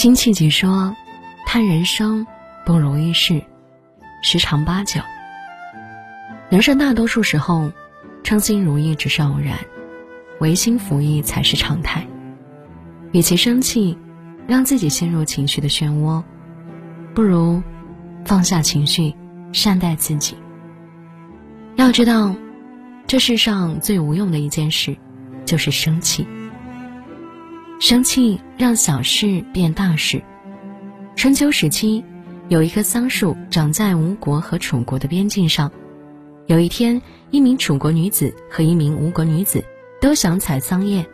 辛弃疾说：“叹人生不如意事，十常八九。人生大多数时候，称心如意只是偶然，违心服役才是常态。与其生气，让自己陷入情绪的漩涡，不如放下情绪，善待自己。要知道，这世上最无用的一件事，就是生气。”生气让小事变大事。春秋时期，有一棵桑树长在吴国和楚国的边境上。有一天，一名楚国女子和一名吴国女子都想采桑叶，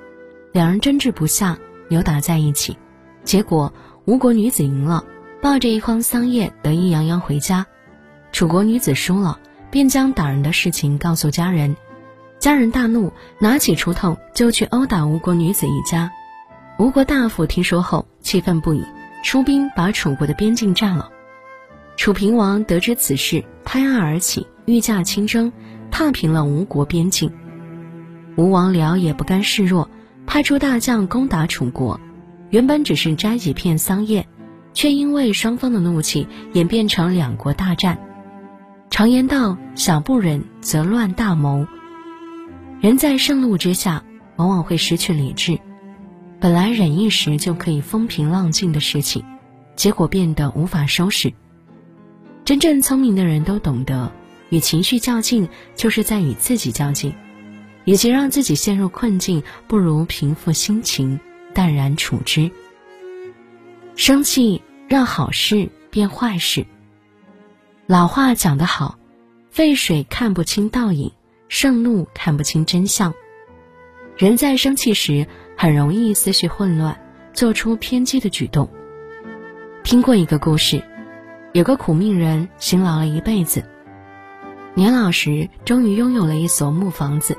两人争执不下，扭打在一起。结果，吴国女子赢了，抱着一筐桑叶得意洋洋回家；楚国女子输了，便将打人的事情告诉家人。家人大怒，拿起锄头就去殴打吴国女子一家。吴国大夫听说后气愤不已，出兵把楚国的边境占了。楚平王得知此事，拍案而起，御驾亲征，踏平了吴国边境。吴王僚也不甘示弱，派出大将攻打楚国。原本只是摘几片桑叶，却因为双方的怒气演变成两国大战。常言道：“小不忍则乱大谋。”人在盛怒之下，往往会失去理智。本来忍一时就可以风平浪静的事情，结果变得无法收拾。真正聪明的人都懂得，与情绪较劲就是在与自己较劲。与其让自己陷入困境，不如平复心情，淡然处之。生气让好事变坏事。老话讲得好：“沸水看不清倒影，盛怒看不清真相。”人在生气时。很容易思绪混乱，做出偏激的举动。听过一个故事，有个苦命人辛劳了一辈子，年老时终于拥有了一所木房子。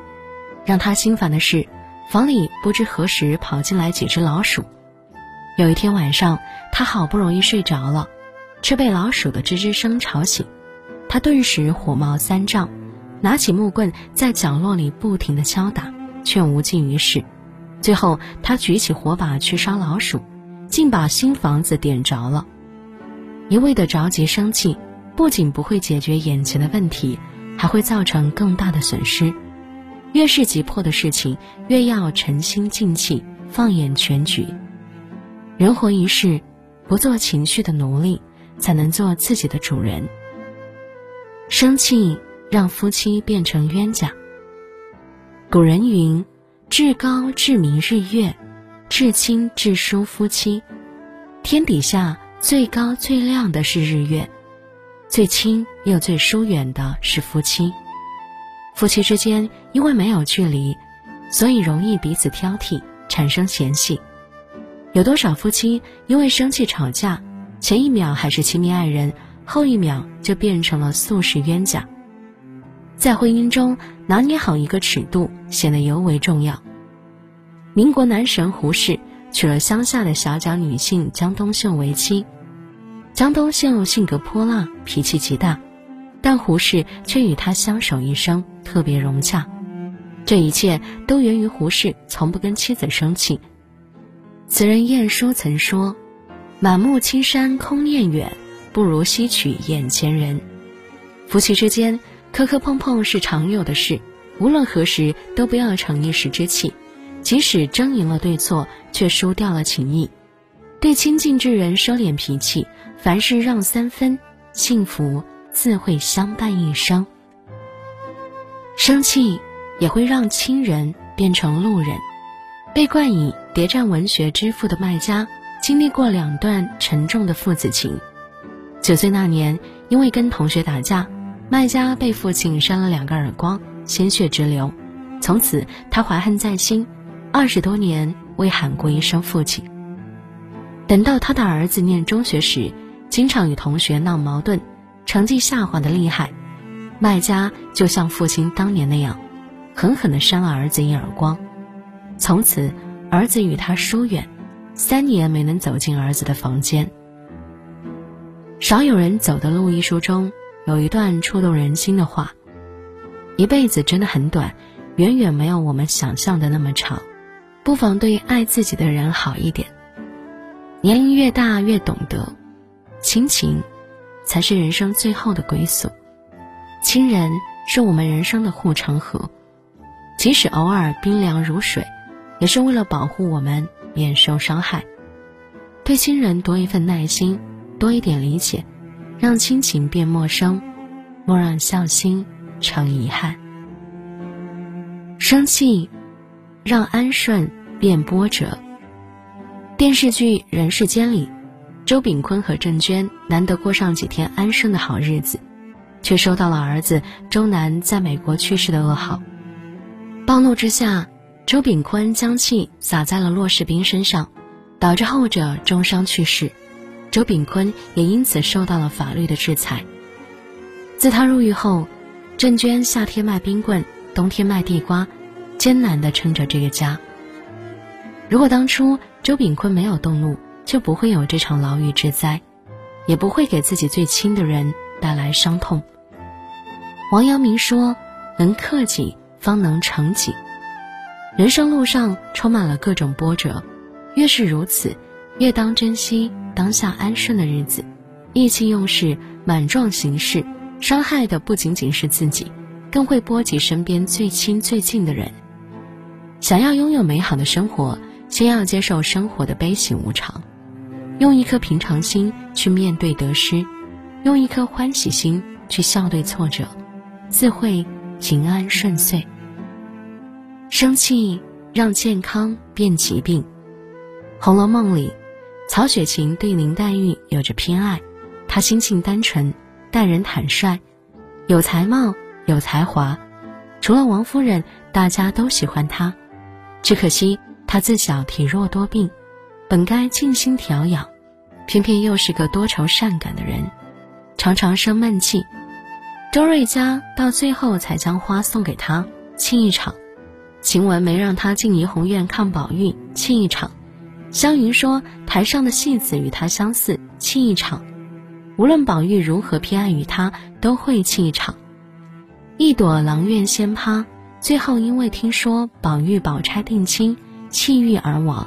让他心烦的是，房里不知何时跑进来几只老鼠。有一天晚上，他好不容易睡着了，却被老鼠的吱吱声吵醒。他顿时火冒三丈，拿起木棍在角落里不停地敲打，却无济于事。最后，他举起火把去烧老鼠，竟把新房子点着了。一味的着急生气，不仅不会解决眼前的问题，还会造成更大的损失。越是急迫的事情，越要沉心静气，放眼全局。人活一世，不做情绪的奴隶，才能做自己的主人。生气让夫妻变成冤家。古人云。至高至明日月，至亲至疏夫妻。天底下最高最亮的是日月，最亲又最疏远的是夫妻。夫妻之间因为没有距离，所以容易彼此挑剔，产生嫌隙。有多少夫妻因为生气吵架，前一秒还是亲密爱人，后一秒就变成了宿世冤家？在婚姻中拿捏好一个尺度，显得尤为重要。民国男神胡适娶了乡下的小脚女性江冬秀为妻。江冬秀性格泼辣，脾气极大，但胡适却与她相守一生，特别融洽。这一切都源于胡适从不跟妻子生气。词人晏殊曾说：“满目青山空念远，不如吸取眼前人。”夫妻之间磕磕碰碰是常有的事，无论何时都不要逞一时之气。即使争赢了对错，却输掉了情谊。对亲近之人收敛脾气，凡事让三分，幸福自会相伴一生。生气也会让亲人变成路人。被冠以谍战文学之父的麦家，经历过两段沉重的父子情。九岁那年，因为跟同学打架，麦家被父亲扇了两个耳光，鲜血直流。从此，他怀恨在心。二十多年未喊过一声父亲。等到他的儿子念中学时，经常与同学闹矛盾，成绩下滑的厉害，麦家就像父亲当年那样，狠狠地扇了儿子一耳光。从此，儿子与他疏远，三年没能走进儿子的房间。少有人走的路一书中有一段触动人心的话：一辈子真的很短，远远没有我们想象的那么长。不妨对爱自己的人好一点。年龄越大越懂得，亲情才是人生最后的归宿。亲人是我们人生的护城河，即使偶尔冰凉如水，也是为了保护我们免受伤害。对亲人多一份耐心，多一点理解，让亲情变陌生，莫让孝心成遗憾。生气，让安顺变波折。电视剧《人世间》里，周秉昆和郑娟难得过上几天安生的好日子，却收到了儿子周南在美国去世的噩耗。暴怒之下，周秉昆将气撒在了骆世斌身上，导致后者重伤去世。周炳坤也因此受到了法律的制裁。自他入狱后，郑娟夏天卖冰棍，冬天卖地瓜，艰难地撑着这个家。如果当初周炳坤没有动怒，就不会有这场牢狱之灾，也不会给自己最亲的人带来伤痛。王阳明说：“能克己，方能成己。”人生路上充满了各种波折，越是如此，越当珍惜当下安顺的日子，意气用事、莽撞行事，伤害的不仅仅是自己，更会波及身边最亲最近的人。想要拥有美好的生活。先要接受生活的悲喜无常，用一颗平常心去面对得失，用一颗欢喜心去笑对挫折，自会平安顺遂。生气让健康变疾病，《红楼梦》里，曹雪芹对林黛玉有着偏爱，她心性单纯，待人坦率，有才貌，有才华，除了王夫人，大家都喜欢她，只可惜。她自小体弱多病，本该静心调养，偏偏又是个多愁善感的人，常常生闷气。周瑞家到最后才将花送给他，庆一场。晴雯没让他进怡红院看宝玉，庆一场。湘云说台上的戏子与他相似，气一场。无论宝玉如何偏爱于他，都会气一场。一朵阆苑仙葩，最后因为听说宝玉宝钗定亲。气郁而亡。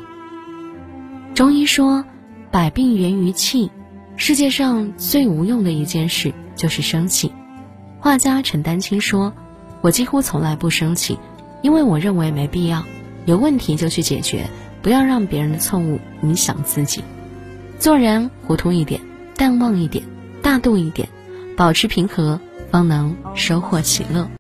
中医说，百病源于气。世界上最无用的一件事就是生气。画家陈丹青说：“我几乎从来不生气，因为我认为没必要。有问题就去解决，不要让别人的错误影响自己。做人糊涂一点，淡忘一点，大度一点，保持平和，方能收获喜乐。”